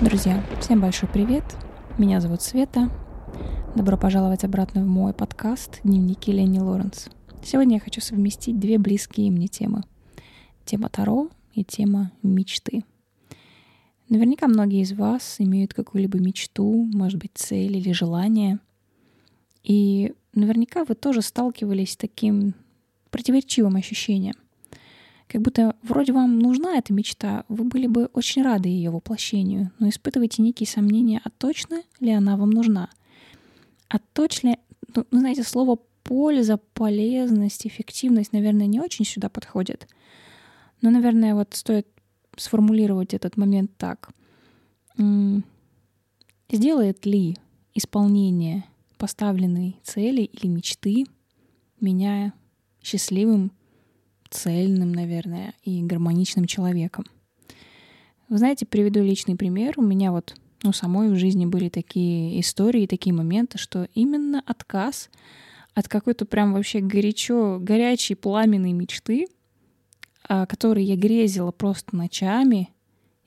Друзья, всем большой привет. Меня зовут Света. Добро пожаловать обратно в мой подкаст «Дневники Ленни Лоренс». Сегодня я хочу совместить две близкие мне темы. Тема Таро и тема мечты. Наверняка многие из вас имеют какую-либо мечту, может быть, цель или желание. И наверняка вы тоже сталкивались с таким противоречивым ощущением — как будто вроде вам нужна эта мечта, вы были бы очень рады ее воплощению, но испытываете некие сомнения, а точно ли она вам нужна? А точно ли, ну, знаете, слово польза, полезность, эффективность, наверное, не очень сюда подходит. Но, наверное, вот стоит сформулировать этот момент так. Сделает ли исполнение поставленной цели или мечты меня счастливым цельным, наверное, и гармоничным человеком. Вы знаете, приведу личный пример. У меня вот ну, самой в жизни были такие истории, такие моменты, что именно отказ от какой-то прям вообще горячо, горячей, пламенной мечты, о которой я грезила просто ночами,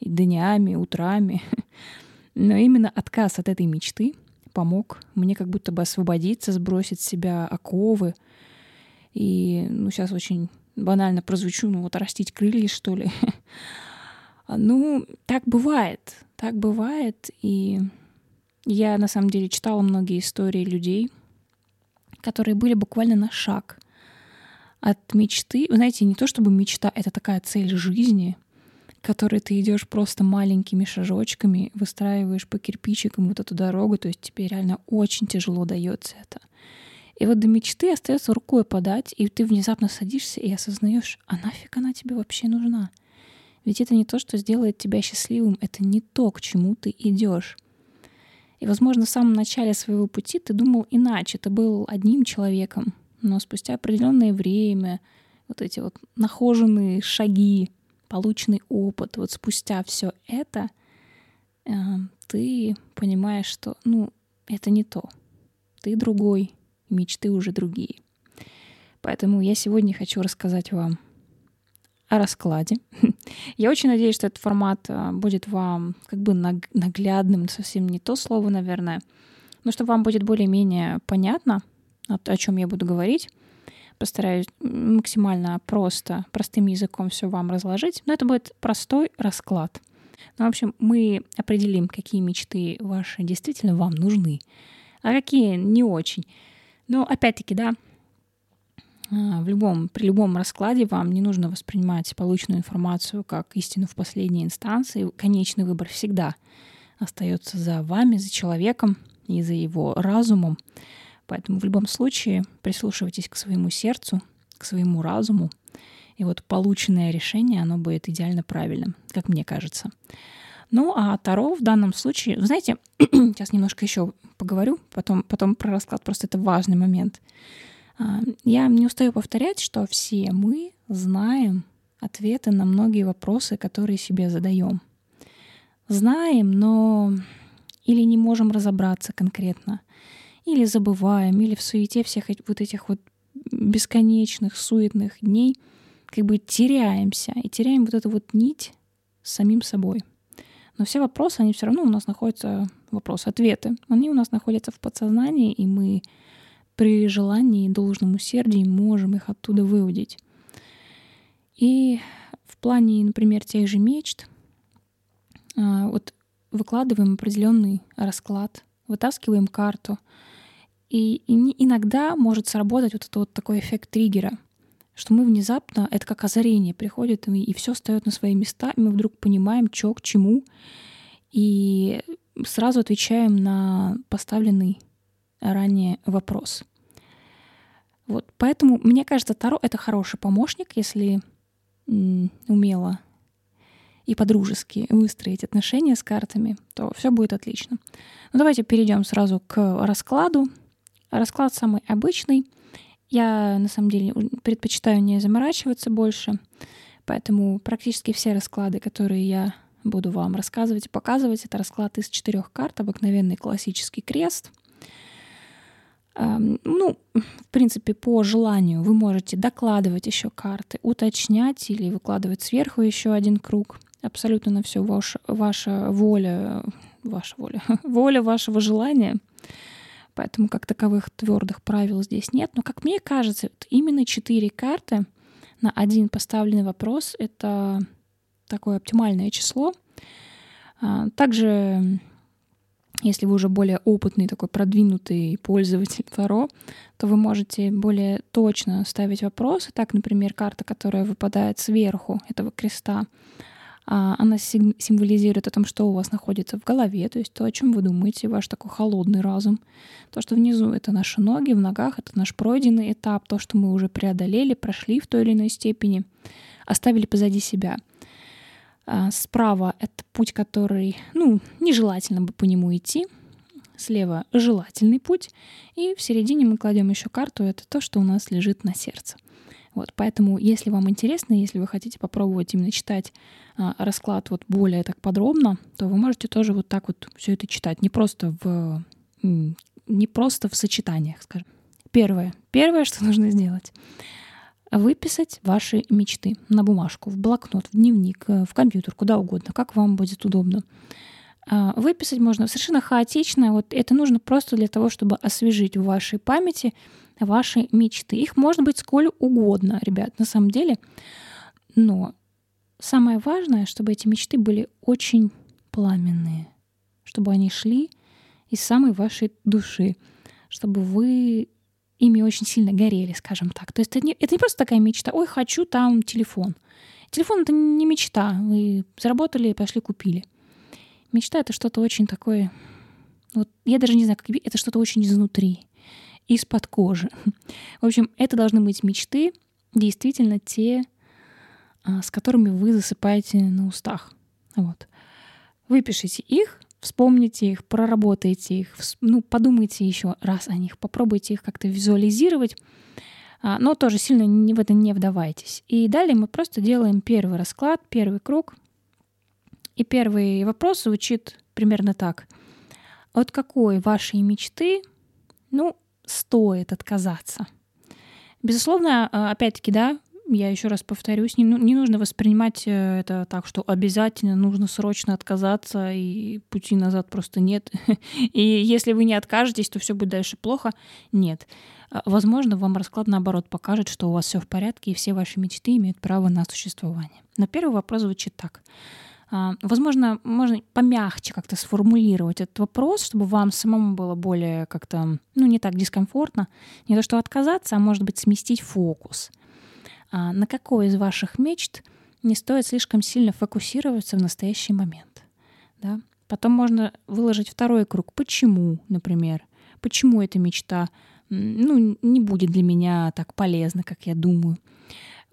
днями, утрами, но именно отказ от этой мечты помог мне как будто бы освободиться, сбросить с себя оковы. И ну, сейчас очень банально прозвучу, ну вот растить крылья, что ли. ну, так бывает, так бывает. И я на самом деле читала многие истории людей, которые были буквально на шаг от мечты. Вы знаете, не то чтобы мечта — это такая цель жизни, к которой ты идешь просто маленькими шажочками, выстраиваешь по кирпичикам вот эту дорогу, то есть тебе реально очень тяжело дается это. И вот до мечты остается рукой подать, и ты внезапно садишься и осознаешь, а нафиг она тебе вообще нужна? Ведь это не то, что сделает тебя счастливым, это не то, к чему ты идешь. И, возможно, в самом начале своего пути ты думал иначе, ты был одним человеком, но спустя определенное время вот эти вот нахоженные шаги, полученный опыт, вот спустя все это, э, ты понимаешь, что, ну, это не то. Ты другой, мечты уже другие. Поэтому я сегодня хочу рассказать вам о раскладе. Я очень надеюсь, что этот формат а, будет вам как бы наглядным, совсем не то слово, наверное, но что вам будет более-менее понятно, о чем я буду говорить. Постараюсь максимально просто, простым языком все вам разложить, но это будет простой расклад. Ну, в общем, мы определим, какие мечты ваши действительно вам нужны, а какие не очень. Но опять-таки, да, а, в любом, при любом раскладе вам не нужно воспринимать полученную информацию как истину в последней инстанции. Конечный выбор всегда остается за вами, за человеком и за его разумом. Поэтому в любом случае прислушивайтесь к своему сердцу, к своему разуму. И вот полученное решение, оно будет идеально правильным, как мне кажется. Ну, а Таро в данном случае, вы знаете, сейчас немножко еще поговорю, потом, потом про расклад, просто это важный момент. А, я не устаю повторять, что все мы знаем ответы на многие вопросы, которые себе задаем. Знаем, но или не можем разобраться конкретно, или забываем, или в суете всех вот этих вот бесконечных, суетных дней как бы теряемся и теряем вот эту вот нить с самим собой — но все вопросы, они все равно у нас находятся, вопросы, ответы, они у нас находятся в подсознании, и мы при желании и должном усердии можем их оттуда выудить. И в плане, например, тех же мечт, а, вот выкладываем определенный расклад, вытаскиваем карту, и, и иногда может сработать вот этот вот такой эффект триггера — что мы внезапно, это как озарение приходит, и, и все встает на свои места, и мы вдруг понимаем, что к чему, и сразу отвечаем на поставленный ранее вопрос. Вот, поэтому, мне кажется, Таро — это хороший помощник, если умело и по-дружески выстроить отношения с картами, то все будет отлично. Ну, давайте перейдем сразу к раскладу. Расклад самый обычный — я, на самом деле, предпочитаю не заморачиваться больше, поэтому практически все расклады, которые я буду вам рассказывать и показывать, это расклад из четырех карт, обыкновенный классический крест. Ну, в принципе, по желанию вы можете докладывать еще карты, уточнять или выкладывать сверху еще один круг. абсолютно на все ваш, ваша воля, ваша воля, воля вашего желания. Поэтому как таковых твердых правил здесь нет. Но, как мне кажется, именно четыре карты на один поставленный вопрос — это такое оптимальное число. А, также, если вы уже более опытный, такой продвинутый пользователь Таро, то вы можете более точно ставить вопросы. Так, например, карта, которая выпадает сверху этого креста, она символизирует о том, что у вас находится в голове, то есть то, о чем вы думаете, ваш такой холодный разум. То, что внизу — это наши ноги, в ногах — это наш пройденный этап, то, что мы уже преодолели, прошли в той или иной степени, оставили позади себя. А, справа — это путь, который, ну, нежелательно бы по нему идти, слева — желательный путь, и в середине мы кладем еще карту, это то, что у нас лежит на сердце. Вот, поэтому, если вам интересно, если вы хотите попробовать именно читать а, расклад вот более так подробно, то вы можете тоже вот так вот все это читать, не просто в не просто в сочетаниях, скажем. Первое, первое, что нужно сделать, выписать ваши мечты на бумажку, в блокнот, в дневник, э, в компьютер, куда угодно, как вам будет удобно. А, выписать можно совершенно хаотично. Вот это нужно просто для того, чтобы освежить в вашей памяти ваши мечты. Их может быть сколь угодно, ребят, на самом деле. Но самое важное, чтобы эти мечты были очень пламенные, чтобы они шли из самой вашей души, чтобы вы ими очень сильно горели, скажем так. То есть это не, это не просто такая мечта, ой, хочу там телефон. Телефон — это не мечта. Вы заработали, пошли, купили. Мечта — это что-то очень такое... Вот я даже не знаю, как... Это что-то очень изнутри из-под кожи. В общем, это должны быть мечты, действительно те, а, с которыми вы засыпаете на устах. Вот. Выпишите их, вспомните их, проработайте их, ну, подумайте еще раз о них, попробуйте их как-то визуализировать, а, но тоже сильно в это не вдавайтесь. И далее мы просто делаем первый расклад, первый круг. И первый вопрос звучит примерно так. От какой вашей мечты, ну, стоит отказаться. Безусловно, а, опять-таки, да, я еще раз повторюсь, не, ну, не нужно воспринимать э, это так, что обязательно нужно срочно отказаться, и пути назад просто нет. И если вы не откажетесь, то все будет дальше плохо. Нет. А, возможно, вам расклад наоборот покажет, что у вас все в порядке, и все ваши мечты имеют право на существование. Но первый вопрос звучит так. А, возможно, можно помягче как-то сформулировать этот вопрос, чтобы вам самому было более как-то, ну, не так дискомфортно. Не то, что отказаться, а может быть сместить фокус. А на какой из ваших мечт не стоит слишком сильно фокусироваться в настоящий момент. Да? Потом можно выложить второй круг. Почему, например? Почему эта мечта ну, не будет для меня так полезна, как я думаю?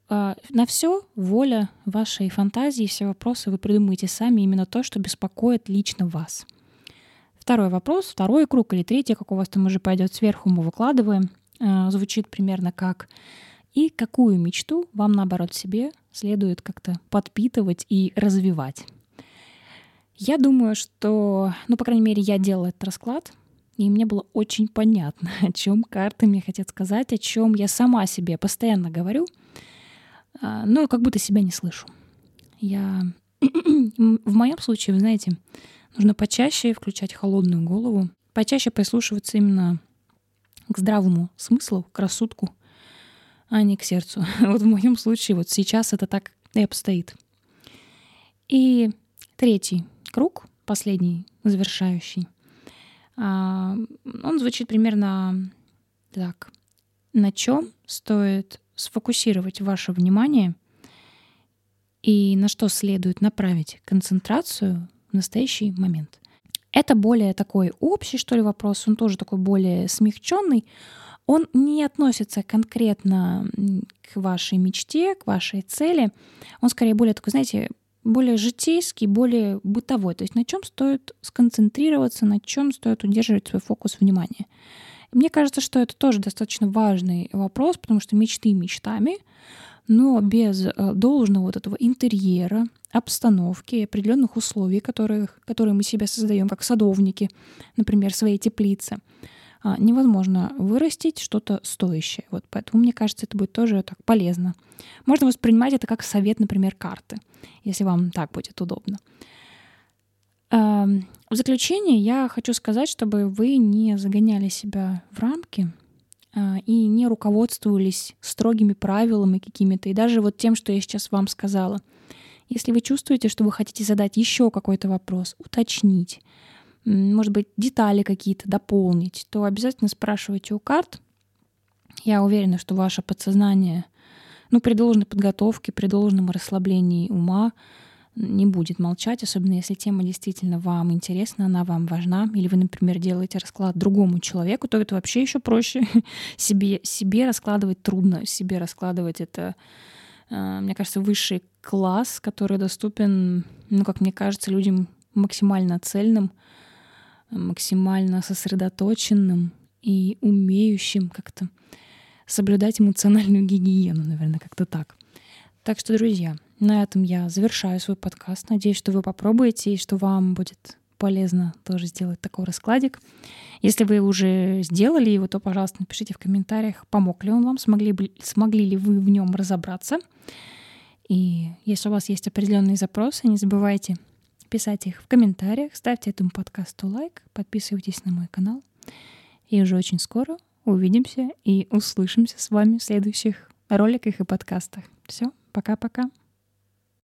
А, на все воля вашей фантазии, все вопросы вы придумаете сами, именно то, что беспокоит лично вас. Второй вопрос, второй круг или третий, как у вас там уже пойдет сверху, мы выкладываем, а, звучит примерно как и какую мечту вам, наоборот, себе следует как-то подпитывать и развивать. Я думаю, что, ну, по крайней мере, я делала этот расклад, и мне было очень понятно, о чем карты мне хотят сказать, о чем я сама себе постоянно говорю — но как будто себя не слышу. Я в моем случае, вы знаете, нужно почаще включать холодную голову, почаще прислушиваться именно к здравому смыслу, к рассудку, а не к сердцу. Вот в моем случае вот сейчас это так и обстоит. И третий круг, последний, завершающий, а, он звучит примерно так. На чем стоит сфокусировать ваше внимание и на что следует направить концентрацию в настоящий момент. Это более такой общий, что ли, вопрос, он тоже такой более смягченный. Он не относится конкретно к вашей мечте, к вашей цели. Он скорее более такой, знаете, более житейский, более бытовой. То есть на чем стоит сконцентрироваться, на чем стоит удерживать свой фокус внимания. Мне кажется, что это тоже достаточно важный вопрос, потому что мечты мечтами, но без э, должного вот этого интерьера, обстановки, определенных условий, которых, которые мы себе создаем, как садовники, например, своей теплице, а, невозможно вырастить что-то стоящее. Вот поэтому, мне кажется, это будет тоже так полезно. Можно воспринимать это как совет, например, карты, если вам так будет удобно. В заключение я хочу сказать, чтобы вы не загоняли себя в рамки а, и не руководствовались строгими правилами какими-то, и даже вот тем, что я сейчас вам сказала. Если вы чувствуете, что вы хотите задать еще какой-то вопрос, уточнить, может быть, детали какие-то дополнить, то обязательно спрашивайте у карт. Я уверена, что ваше подсознание, ну, при должной подготовке, при должном расслаблении ума, не будет молчать, особенно если тема действительно вам интересна, она вам важна, или вы, например, делаете расклад другому человеку, то это вообще еще проще. себе, себе раскладывать трудно, себе раскладывать это, э, мне кажется, высший класс, который доступен, ну, как мне кажется, людям максимально цельным, максимально сосредоточенным и умеющим как-то соблюдать эмоциональную гигиену, наверное, как-то так. Так что, друзья, на этом я завершаю свой подкаст. Надеюсь, что вы попробуете и что вам будет полезно тоже сделать такой раскладик. Если вы уже сделали его, то, пожалуйста, напишите в комментариях, помог ли он вам, смогли, смогли ли вы в нем разобраться. И если у вас есть определенные запросы, не забывайте писать их в комментариях, ставьте этому подкасту лайк, подписывайтесь на мой канал. И уже очень скоро увидимся и услышимся с вами в следующих роликах и подкастах. Все, пока-пока.